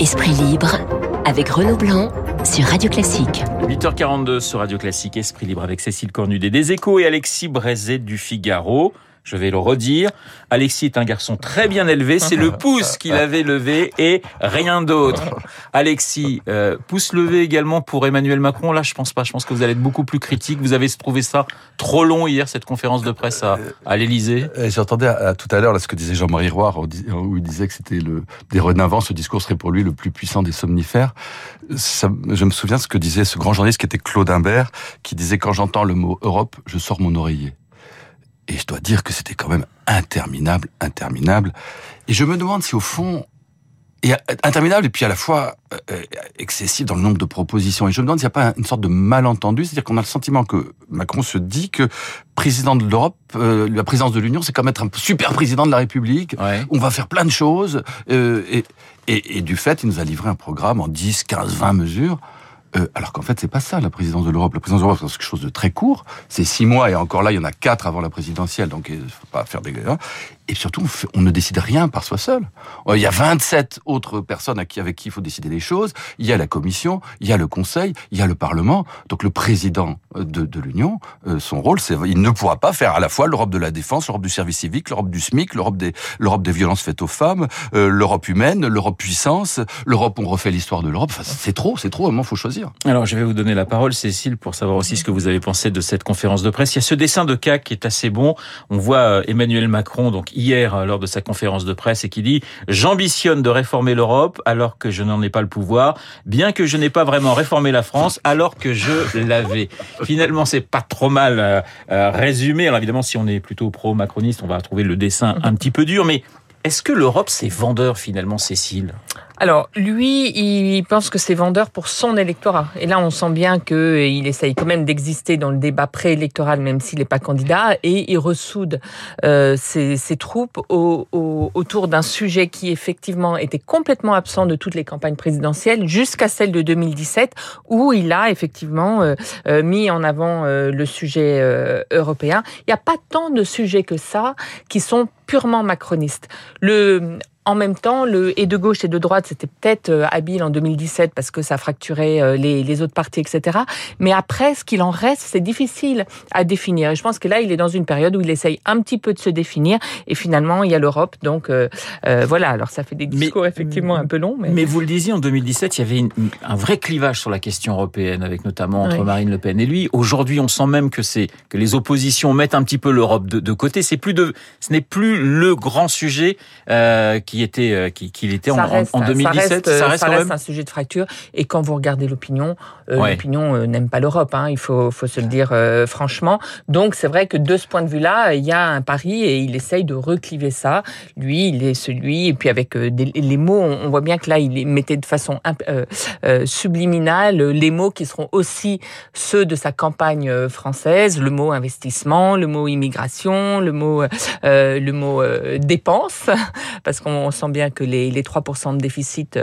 Esprit libre avec Renaud Blanc sur Radio Classique. 8h42 sur Radio Classique, Esprit libre avec Cécile Cornudet des Échos et Alexis Brézet du Figaro. Je vais le redire. Alexis est un garçon très bien élevé. C'est le pouce qu'il avait levé et rien d'autre. Alexis, euh, pouce levé également pour Emmanuel Macron. Là, je pense pas. Je pense que vous allez être beaucoup plus critique. Vous avez trouvé ça trop long hier, cette conférence de presse à, à l'Élysée. Euh, J'entendais tout à l'heure ce que disait Jean-Marie Roy, où il disait que c'était le des renavants. Ce discours serait pour lui le plus puissant des somnifères. Je me souviens ce que disait ce grand journaliste qui était Claude Imbert, qui disait quand j'entends le mot Europe, je sors mon oreiller. Et je dois dire que c'était quand même interminable, interminable. Et je me demande si au fond, et interminable et puis à la fois euh, excessif dans le nombre de propositions. Et je me demande s'il n'y a pas une sorte de malentendu, c'est-à-dire qu'on a le sentiment que Macron se dit que président de l'Europe, euh, la présidence de l'Union, c'est comme être un super président de la République. Ouais. On va faire plein de choses. Euh, et, et, et, du fait, il nous a livré un programme en 10, 15, 20 mesures. Euh, alors qu'en fait, c'est pas ça la présidence de l'Europe. La présidence de l'Europe, c'est quelque chose de très court. C'est six mois et encore là, il y en a quatre avant la présidentielle, donc il faut pas faire des et surtout, on, ne décide rien par soi seul. Euh, il y a 27 autres personnes à avec qui il faut décider les choses. Il y a la Commission, il y a le Conseil, il y a le Parlement. Donc le président de, de l'Union, euh, son rôle, c'est il ne pourra pas faire à la fois l'Europe de la défense, l'Europe du service civique, l'Europe du SMIC, l'Europe des violences faites aux femmes, euh, l'Europe humaine, l'Europe puissance, l'Europe on refait l'histoire de l'Europe. Enfin, c'est trop, c'est trop. Il faut choisir. Alors je vais vous donner la parole, Cécile, pour savoir aussi ce que vous avez pensé de cette conférence de presse. Il y a ce dessin de CAC qui est assez bon. On voit Emmanuel Macron, donc hier lors de sa conférence de presse et qui dit j'ambitionne de réformer l'Europe alors que je n'en ai pas le pouvoir, bien que je n'ai pas vraiment réformé la France alors que je l'avais. Finalement, c'est pas trop mal euh, résumé. Alors évidemment, si on est plutôt pro-macroniste, on va trouver le dessin un petit peu dur, mais est-ce que l'Europe c'est vendeur finalement, Cécile? Alors, lui, il pense que c'est vendeur pour son électorat. Et là, on sent bien qu'il essaye quand même d'exister dans le débat préélectoral, même s'il n'est pas candidat, et il ressoude euh, ses, ses, troupes au, au, autour d'un sujet qui, effectivement, était complètement absent de toutes les campagnes présidentielles, jusqu'à celle de 2017, où il a effectivement euh, euh, mis en avant euh, le sujet euh, européen. Il n'y a pas tant de sujets que ça qui sont purement macronistes. Le en même temps, le et de gauche et de droite, c'était peut-être euh, habile en 2017 parce que ça fracturait euh, les, les autres partis, etc. Mais après, ce qu'il en reste, c'est difficile à définir. Et je pense que là, il est dans une période où il essaye un petit peu de se définir. Et finalement, il y a l'Europe. Donc euh, euh, voilà. Alors ça fait des discours mais, effectivement un peu longs. Mais... mais vous le disiez, en 2017, il y avait une, un vrai clivage sur la question européenne, avec notamment entre oui. Marine Le Pen et lui. Aujourd'hui, on sent même que c'est que les oppositions mettent un petit peu l'Europe de, de, côté. C'est plus de, ce n'est plus le grand sujet euh, qui était qu'il qui était en, reste, en, 2017 ça reste, ça reste, ça reste un sujet de fracture. Et quand vous regardez l'opinion euh, ouais. l'opinion euh, n'aime pas l'Europe hein, il faut faut se le dire euh, franchement. Donc c'est vrai que de ce point de vue là il y a un pari et il essaye de recliver ça. Lui il est celui et puis avec des, les mots on, voit bien que là il mettait de façon subliminale les mots qui seront aussi ceux de sa campagne française. Le mot investissement le mot immigration le mot le mot dépense parce qu'on sent bien que les, les 3% de déficit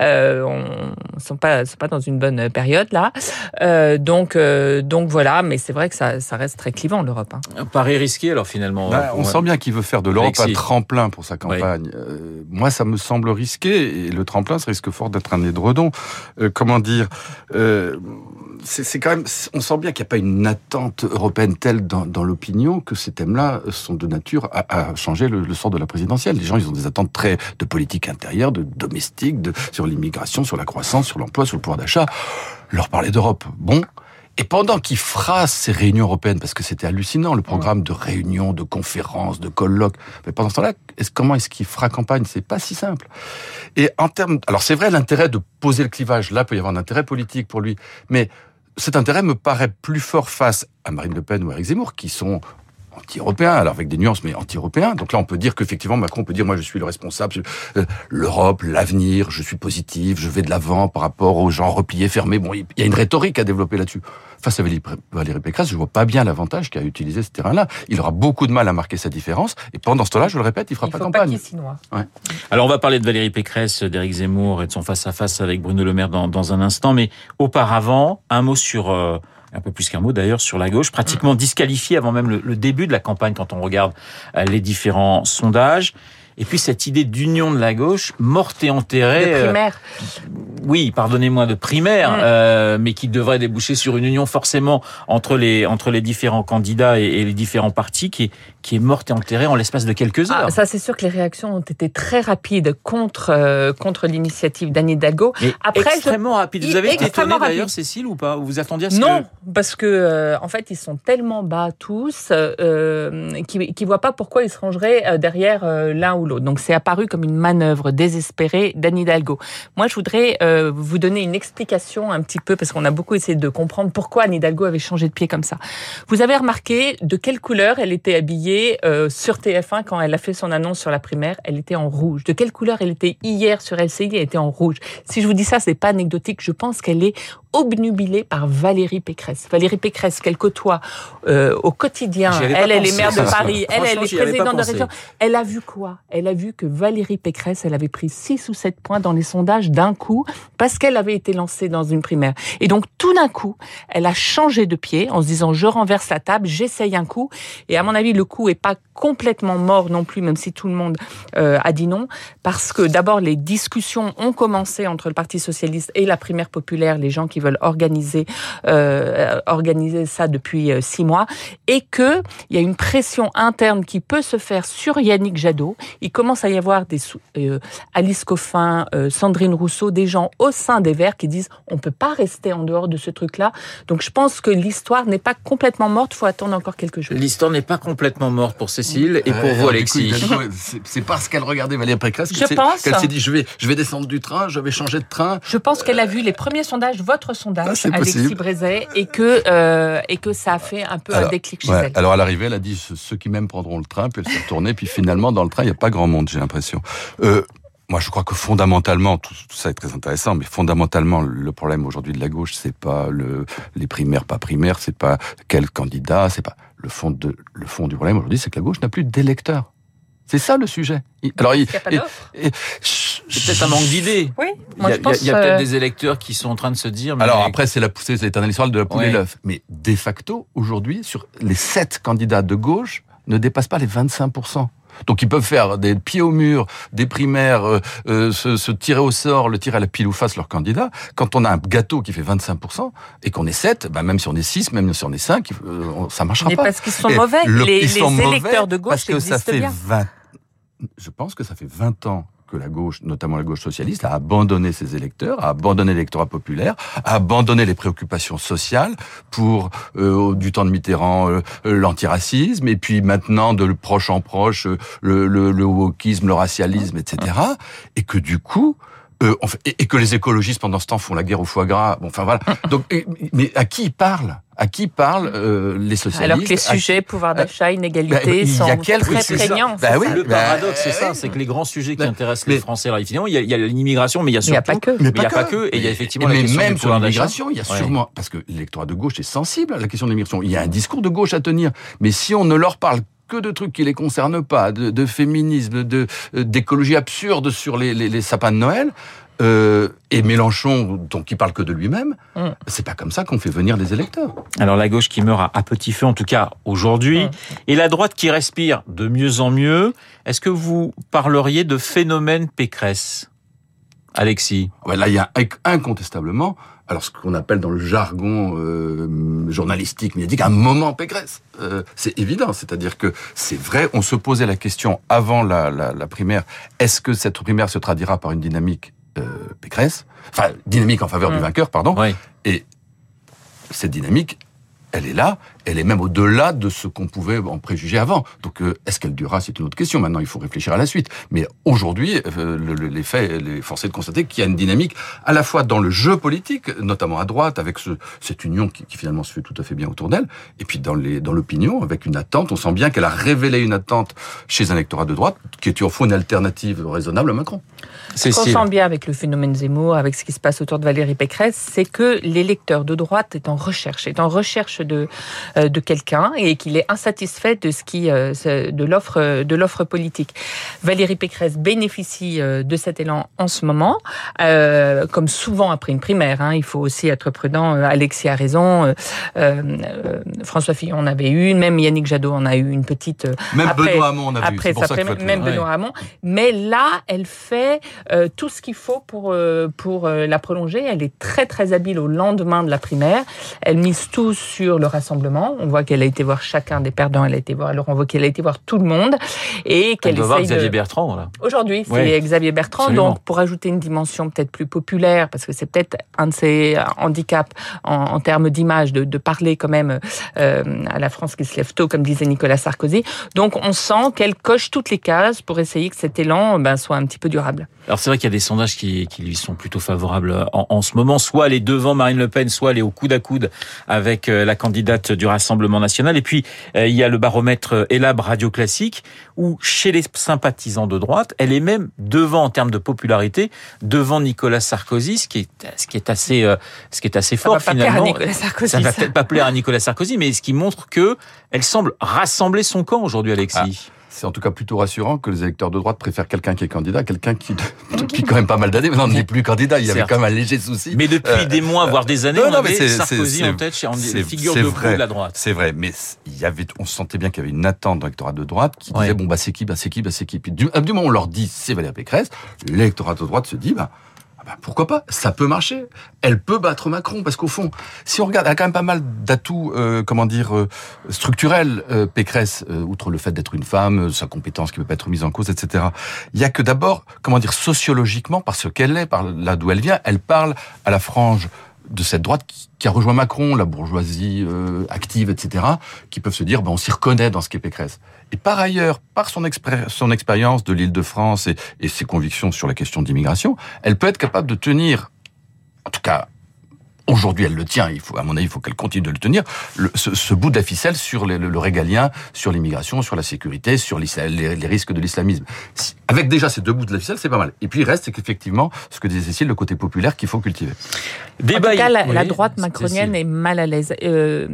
euh, on, sont pas sont pas dans une bonne période là. Euh, donc euh, donc voilà, mais c'est vrai que ça, ça reste très clivant l'Europe. Hein. Un pari risqué alors finalement. Bah, on ouais. sent bien qu'il veut faire de l'Europe un tremplin pour sa campagne. Oui. Euh, moi, ça me semble risqué et le tremplin, ça risque fort d'être un édredon. Euh, comment dire c'est quand même, on sent bien qu'il n'y a pas une attente européenne telle dans, dans l'opinion que ces thèmes-là sont de nature à, à changer le, le, sort de la présidentielle. Les gens, ils ont des attentes très de politique intérieure, de domestique, de, sur l'immigration, sur la croissance, sur l'emploi, sur le pouvoir d'achat. Leur parler d'Europe, bon. Et pendant qu'il fera ces réunions européennes, parce que c'était hallucinant, le programme de réunions, de conférences, de colloques, mais pendant ce temps-là, comment est-ce qu'il fera campagne? C'est pas si simple. Et en termes, alors c'est vrai l'intérêt de poser le clivage, là peut y avoir un intérêt politique pour lui, mais cet intérêt me paraît plus fort face à Marine Le Pen ou Eric Zemmour, qui sont anti-européens, alors avec des nuances, mais anti-européens. Donc là, on peut dire qu'effectivement, Macron peut dire, moi, je suis le responsable, euh, l'Europe, l'avenir, je suis positif, je vais de l'avant par rapport aux gens repliés, fermés. Bon, il y a une rhétorique à développer là-dessus. Face à Valérie Pécresse, je vois pas bien l'avantage qu'a utilisé ce terrain-là. Il aura beaucoup de mal à marquer sa différence, et pendant ce temps-là, je le répète, il fera il pas faut campagne. Pas ouais. Alors, on va parler de Valérie Pécresse, d'Éric Zemmour et de son face-à-face -face avec Bruno Le Maire dans, dans un instant, mais auparavant, un mot sur... Euh un peu plus qu'un mot d'ailleurs sur la gauche, pratiquement disqualifié avant même le, début de la campagne quand on regarde les différents sondages. Et puis cette idée d'union de la gauche morte et enterrée. De primaire. oui, pardonnez-moi, de primaire, mm. mais qui devrait déboucher sur une union forcément entre les entre les différents candidats et, les différents partis, qui qui est morte et enterrée en l'espace de quelques ah, heures. ça, c'est sûr que les réactions ont été très rapides contre contre l'initiative d'Anne Hidalgo. Après, extrêmement rapide. Vous avez été étonné d'ailleurs, Cécile, ou pas? Vous attendiez à ce Non, parce que euh, en fait, ils sont tellement bas tous euh, qu'ils ne voient pas pourquoi ils se rangeraient euh, derrière euh, l'un ou l'autre. Donc, c'est apparu comme une manœuvre désespérée d'Anne Hidalgo. Moi, je voudrais vous donner une explication un petit peu, parce qu'on a beaucoup essayé de comprendre pourquoi Anne Hidalgo avait changé de pied comme ça. Vous avez remarqué de quelle couleur elle était habillée sur TF1 quand elle a fait son annonce sur la primaire Elle était en rouge. De quelle couleur elle était hier sur LCI Elle était en rouge. Si je vous dis ça, c'est pas anecdotique. Je pense qu'elle est obnubilée par Valérie Pécresse. Valérie Pécresse, qu'elle côtoie euh, au quotidien. Elle, elle est maire de Paris. Elle, elle est présidente de région. Elle a vu quoi? Elle a vu que Valérie Pécresse, elle avait pris 6 ou 7 points dans les sondages d'un coup parce qu'elle avait été lancée dans une primaire. Et donc, tout d'un coup, elle a changé de pied en se disant, je renverse la table, j'essaye un coup. Et à mon avis, le coup est pas complètement mort non plus, même si tout le monde euh, a dit non, parce que d'abord, les discussions ont commencé entre le Parti socialiste et la primaire populaire, les gens qui veulent organiser euh, organiser ça depuis euh, six mois, et que il y a une pression interne qui peut se faire sur Yannick Jadot. Il commence à y avoir des euh, Alice Coffin, euh, Sandrine Rousseau, des gens au sein des Verts qui disent on peut pas rester en dehors de ce truc-là. Donc je pense que l'histoire n'est pas complètement morte. Il faut attendre encore quelques jours. L'histoire n'est pas complètement morte pour Cécile et pour vous, Alexis. C'est parce qu'elle regardait Valérie Pécresse qu'elle s'est dit je vais je vais descendre du train, je vais changer de train. Je pense qu'elle a vu les premiers sondages, votre sondage, ah, Alexis Brézet, et que, euh, et que ça a fait un peu un déclic chez elle. Alors à l'arrivée, elle a dit ceux qui m'aiment prendront le train, puis elle s'est retournée, puis finalement dans le train, il n'y a pas grand monde, j'ai l'impression. Euh, moi, je crois que fondamentalement, tout, ça est très intéressant, mais fondamentalement, le problème aujourd'hui de la gauche, c'est pas le, les primaires, pas primaires, c'est pas quel candidat, c'est pas le fond de, le fond du problème aujourd'hui, c'est que la gauche n'a plus d'électeurs. C'est ça le sujet. Alors, il, c'est peut-être un manque d'idées. Oui, il y a, peut-être euh, des électeurs qui sont en train de se dire. Mais Alors après, c'est la poussée, c'est l'éternelle histoire de la poule et l'œuf. Mais de facto, aujourd'hui, sur les sept candidats de gauche, ne dépassent pas les 25 donc ils peuvent faire des pieds au mur, des primaires, euh, euh, se, tirer au sort, le tirer à la pile ou face leur candidat. Quand on a un gâteau qui fait 25% et qu'on est 7, bah même si on est 6, même si on est 5, ça marchera Mais pas. parce qu'ils sont mauvais. les, électeurs de gauche parce que ça fait 20 je pense que ça fait 20 ans que la gauche, notamment la gauche socialiste, a abandonné ses électeurs, a abandonné l'électorat populaire, a abandonné les préoccupations sociales pour euh, du temps de Mitterrand euh, l'antiracisme et puis maintenant de proche en proche le, le, le wokisme, le racialisme, etc. Et que du coup, euh, et, que les écologistes pendant ce temps font la guerre au foie gras. Bon, enfin voilà. Donc, mais à qui ils parlent? À qui parlent euh, les socialistes? Alors que les sujets, pouvoir d'achat, euh, inégalité, sont très prégnants. Bah oui, le paradoxe, c'est ça, c'est que les grands sujets qui intéressent les Français, alors finalement, il y a, l'immigration, mais il y a surtout, il n'y a pas que, mais il y a pas que, et il y a effectivement la question même sur l'immigration, il y a sûrement parce que l'électorat de gauche est sensible à la question de l'immigration. Il y a un discours de gauche à tenir, mais si on ne leur parle que de trucs qui les concernent pas, de, féminisme, de d'écologie absurde sur les, les, les sapins de Noël, euh, et Mélenchon, donc qui parle que de lui-même, mm. c'est pas comme ça qu'on fait venir les électeurs. Alors la gauche qui meurt à, petit feu, en tout cas aujourd'hui, mm. et la droite qui respire de mieux en mieux. Est-ce que vous parleriez de phénomène Pécresse, Alexis ouais, Là, il y a incontestablement, alors ce qu'on appelle dans le jargon euh, journalistique, médiatique, un moment Pécresse. Euh, c'est évident, c'est-à-dire que c'est vrai, on se posait la question avant la, la, la primaire, est-ce que cette primaire se traduira par une dynamique euh, Pécresse, enfin dynamique en faveur du mm. vainqueur, pardon. Et cette dynamique, elle est là, elle est même au-delà de ce qu'on pouvait en préjuger avant. Donc, euh, est-ce qu'elle durera C'est une autre question. Maintenant, il faut réfléchir à la suite. Mais aujourd'hui, euh, les faits, les forcés de constater qu'il y a une dynamique à la fois dans le jeu politique, notamment à droite, avec ce, cette union qui, finalement se fait tout à fait bien autour d'elle, et puis dans l'opinion, avec une attente. On sent bien qu'elle a révélé une attente chez un électorat de droite qui est au fond une alternative raisonnable à Macron. Ce qu'on sent bien avec le phénomène Zemmour, avec ce qui se passe autour de Valérie Pécresse, c'est que l'électeur de droite est en recherche, est en recherche de de quelqu'un et qu'il est insatisfait de ce qui de l'offre de l'offre politique. Valérie Pécresse bénéficie de cet élan en ce moment, comme souvent après une primaire. Hein, il faut aussi être prudent. Alexis a raison. François Fillon en avait eu, même Yannick Jadot en a eu une petite. Même Benoît Hamon en a eu. Après, ça, même Benoît Hamon. Mais là, elle fait tout ce qu'il faut pour pour la prolonger. Elle est très très habile au lendemain de la primaire. Elle mise tout sur le rassemblement. On voit qu'elle a été voir chacun des perdants. Elle a été voir, alors on voit qu'elle a été voir tout le monde et qu'elle essaye voir Xavier Bertrand. Aujourd'hui, c'est Xavier Bertrand. Donc pour ajouter une dimension peut-être plus populaire, parce que c'est peut-être un de ses handicaps en, termes d'image de, parler quand même euh, à la France qui se lève tôt, comme disait Nicolas Sarkozy. Donc on sent qu'elle coche toutes les cases pour essayer que cet élan ben, soit un petit peu durable. Alors c'est vrai qu'il y a des sondages qui, qui lui sont plutôt favorables en, en, ce moment. Soit elle est devant Marine Le Pen, soit elle est au coude à coude avec euh, la candidate du Rassemblement national. Et puis euh, il y a le baromètre Elab Radio Classique où chez les sympathisants de droite, elle est même devant en termes de popularité, devant Nicolas Sarkozy, ce qui est ce qui est assez euh, ce qui est assez fort ça va finalement. Pas plaire à Nicolas Sarkozy, ça va peut-être pas plaire à Nicolas Sarkozy, mais ce qui montre que elle semble rassembler son camp aujourd'hui, Alexis. Ah c'est en tout cas plutôt rassurant que les électeurs de droite préfèrent quelqu'un qui est candidat, quelqu'un qui, qui quand même pas mal d'années, mais n'est plus candidat. Il y avait quand même un léger souci. Mais depuis euh, des mois, voire des années, on avait Sarkozy en tête, en figure de proue de la droite. C'est vrai, mais il y avait, on sentait bien qu'il y avait une attente dans l'électorat de droite qui disait bon bah c'est qui, bah c'est qui, bah c'est qui. du, du moment où on leur dit c'est Valérie Pécresse, l'électorat de droite se dit bah ah bah, pourquoi pas? Ça peut marcher. Elle peut battre Macron parce qu'au fond, si on regarde, elle a quand même pas mal d'atouts, euh, comment dire, euh, structurels. Euh, Pécresse, outre le fait d'être une femme, sa compétence qui peut pas être mise en cause, etc. Il y a que d'abord, comment dire, sociologiquement, parce qu'elle est, par là d'où elle vient, elle parle à la frange de cette droite qui a rejoint Macron, la bourgeoisie active, etc., qui peuvent se dire, ben, on s'y reconnaît dans ce qu'est Pécresse. Et par ailleurs, par son, son expérience de l'île de France et, et ses convictions sur la question d'immigration, elle peut être capable de tenir, en tout cas Aujourd'hui, elle le tient. Il faut, à mon avis, il faut qu'elle continue de le tenir. Le, ce, ce, bout de la ficelle sur le, le, régalien, sur l'immigration, sur la sécurité, sur les, les, risques de l'islamisme. Avec déjà ces deux bouts de la ficelle, c'est pas mal. Et puis il reste effectivement ce que disait Cécile, le côté populaire qu'il faut cultiver. Débat, en tout cas, la, la droite macronienne est mal à l'aise. Euh,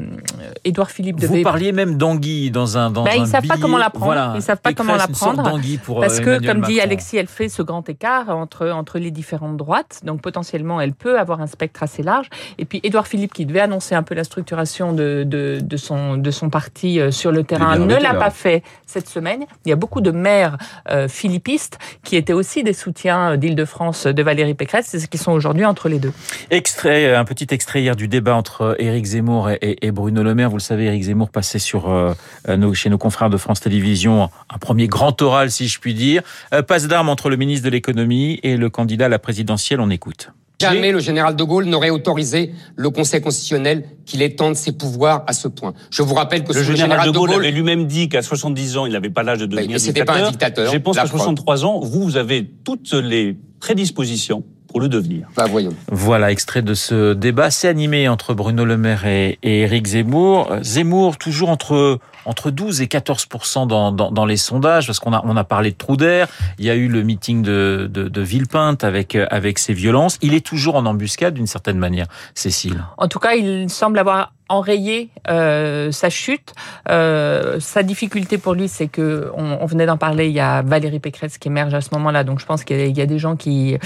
Édouard Philippe devait. Vous parliez même d'anguille dans un dans ben, un Ils savent pas comment la prendre. Voilà. Ils savent pas comment la prendre. Pour parce euh, que, comme Macron. dit Alexis, elle fait ce grand écart entre entre les différentes droites. Donc potentiellement, elle peut avoir un spectre assez large. Et puis Édouard Philippe, qui devait annoncer un peu la structuration de, de, de son, de son parti euh, sur le terrain, ne l'a pas fait cette semaine. Il y a beaucoup de maires euh, philippistes qui étaient aussi des soutiens d'Île-de-France de Valérie Pécresse, c'est ce qui sont aujourd'hui entre les deux. Extrait, un petit extrait hier du débat entre Éric Zemmour et, et, Bruno Le Maire. Vous le savez, Éric Zemmour passait sur, euh, nos, chez nos confrères de France Télévisions un premier grand oral, si je puis dire. Euh, passe d'armes entre le ministre de l'économie et le candidat à la présidentielle. On écoute. Jamais le général de Gaulle n'aurait autorisé le Conseil constitutionnel qu'il étende ses pouvoirs à ce point. Je vous rappelle que le, général, général, de Gaulle, avait lui-même dit qu'à 70 ans, il n'avait pas l'âge de devenir mais dictateur. pas un dictateur. Je pense qu'à 63 ans, vous, vous avez toutes les prédispositions pour le devenir. Bah, voyons. Voilà, extrait de ce débat assez animé entre Bruno Le Maire et, et Éric Zemmour. Zemmour, toujours entre entre 12 et 14 dans, dans, dans les sondages, parce qu'on a on a parlé de trou d'air. Il y a eu le meeting de, de, de Villepinte avec avec ses violences. Il est toujours en embuscade d'une certaine manière, Cécile. En tout cas, il semble avoir enrayer euh, sa chute. Euh, sa difficulté pour lui, c'est que on, on venait d'en parler. Il y a Valérie Pécresse qui émerge à ce moment-là, donc je pense qu'il y a des gens qui,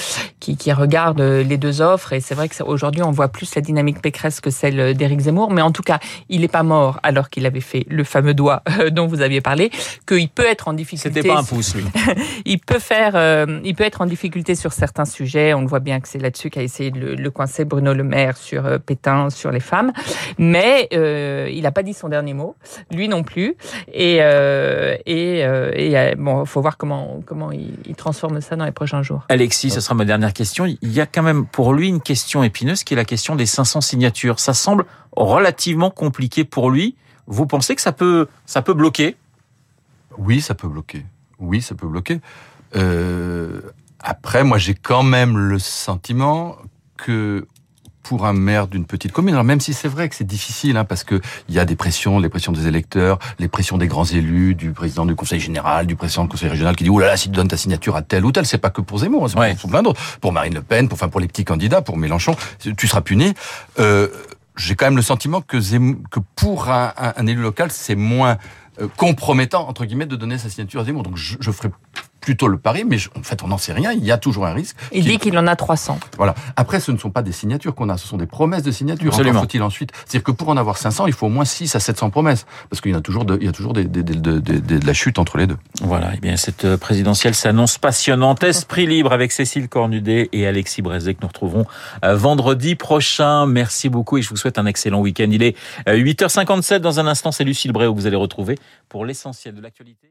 qui, qui regardent les deux offres. Et c'est vrai qu'aujourd'hui, on voit plus la dynamique Pécresse que celle d'Éric Zemmour. Mais en tout cas, il n'est pas mort alors qu'il avait fait le fameux doigt dont vous aviez parlé. Qu'il peut être en difficulté. C'était pas un pouce, lui. il peut faire, euh, il peut être en difficulté sur certains sujets. On le voit bien que c'est là-dessus qu'a essayé de le, le, coincer Bruno Le Maire sur euh, Pétain, sur les femmes mais euh, il n'a pas dit son dernier mot, lui non plus. Et, euh, et, euh, et bon, faut voir comment comment il, il, transforme ça dans les prochains jours. Alexis, ce sera ma dernière question. Il y a quand même pour lui une question épineuse qui est la question des 500 signatures. Ça semble relativement compliqué pour lui. Vous pensez que ça peut ça peut bloquer? Oui, ça peut bloquer. Oui, ça peut bloquer. Euh, après, moi, j'ai quand même le sentiment que pour un maire d'une petite commune. Alors même si c'est vrai que c'est difficile, hein, parce que il y a des pressions, les pressions des électeurs, les pressions des grands élus, du président du conseil général, du président du conseil régional qui dit oh là là si tu donnes ta signature à tel ou tel, c'est pas que pour Zemmour, c'est pour plein d'autres, pour Marine Le Pen, pour enfin pour les petits candidats, pour Mélenchon, tu seras puni. Euh, j'ai quand même le sentiment que, que pour un, un élu local, c'est moins euh, compromettant, entre guillemets, de donner sa signature à Zemmour. Donc je, je ferai plutôt le pari, mais en fait, on n'en sait rien. Il y a toujours un risque. Il dit qu'il en a 300. Voilà. Après, ce ne sont pas des signatures qu'on a, ce sont des promesses de signature. Absolument. faut-il ensuite. C'est-à-dire que pour en avoir 500, il faut au moins 6 à 700 promesses. Parce qu'il y a toujours de, il y a toujours des, des, des, de la chute entre les deux. Voilà. Et eh bien, cette euh, présidentielle s'annonce passionnante. Esprit libre avec Cécile Cornudet et Alexis Brézet que nous retrouvons euh, vendredi prochain. Merci beaucoup et je vous souhaite un excellent week-end. Il est 8h57 dans un instant. C'est Lucille Bréau que vous allez retrouver pour l'essentiel de l'actualité.